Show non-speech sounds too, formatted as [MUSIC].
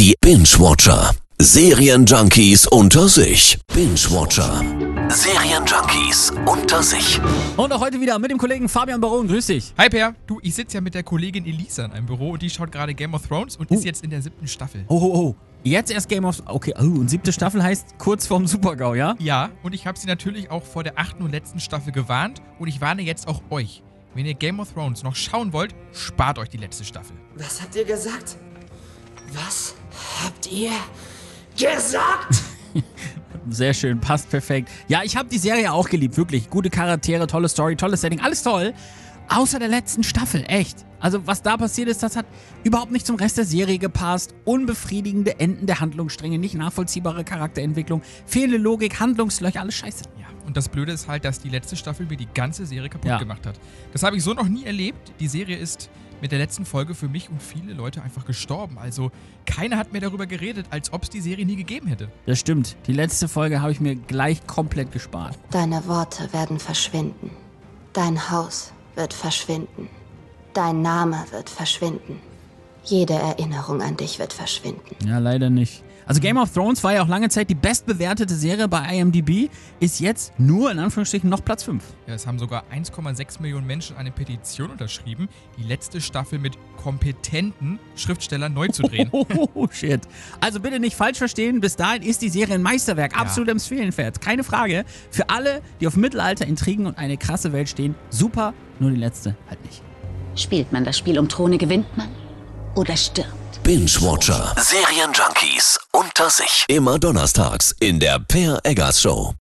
Die Binge-Watcher. Serienjunkies unter sich. Binge-Watcher. Serienjunkies unter sich. Und auch heute wieder mit dem Kollegen Fabian Baron. Grüß dich. Hi Per, du, ich sitze ja mit der Kollegin Elisa in einem Büro und die schaut gerade Game of Thrones und ist jetzt in der siebten Staffel. Oh, oh, oh. Jetzt erst Game of... Okay, oh, und siebte Staffel heißt kurz vorm Supergau, ja? Ja, und ich habe sie natürlich auch vor der achten und letzten Staffel gewarnt und ich warne jetzt auch euch. Wenn ihr Game of Thrones noch schauen wollt, spart euch die letzte Staffel. Was habt ihr gesagt? Was habt ihr gesagt? [LAUGHS] Sehr schön, passt perfekt. Ja, ich habe die Serie auch geliebt, wirklich. Gute Charaktere, tolle Story, tolles Setting, alles toll. Außer der letzten Staffel, echt. Also, was da passiert ist, das hat überhaupt nicht zum Rest der Serie gepasst. Unbefriedigende Enden der Handlungsstränge, nicht nachvollziehbare Charakterentwicklung, fehlende Logik, Handlungslöcher, alles scheiße. Ja, und das Blöde ist halt, dass die letzte Staffel mir die ganze Serie kaputt Ja. gemacht hat. Das habe ich so noch nie erlebt. Die Serie ist mit der letzten Folge für mich und viele Leute einfach gestorben. Also keiner hat mehr darüber geredet, als ob es die Serie nie gegeben hätte. Das stimmt. Die letzte Folge habe ich mir gleich komplett gespart. Deine Worte werden verschwinden. Dein Haus wird verschwinden. Dein Name wird verschwinden. Jede Erinnerung an dich wird verschwinden. Ja, leider nicht. Also Game of Thrones war ja auch lange Zeit die bestbewertete Serie bei IMDb, ist jetzt nur in Anführungsstrichen noch Platz 5. Ja, es haben sogar 1,6 Millionen Menschen eine Petition unterschrieben, die letzte Staffel mit kompetenten Schriftstellern neu zu drehen. [LAUGHS] Oh, shit. Also bitte nicht falsch verstehen, bis dahin ist die Serie ein Meisterwerk, absolut empfehlenswert, keine Frage. Für alle, die auf Mittelalter, Intrigen und eine krasse Welt stehen, super, nur die letzte halt nicht. Spielt man das Spiel um Throne, gewinnt man oder stirbt. Binge-Watcher. Serienjunkies unter sich. Immer donnerstags in der Per Eggers Show.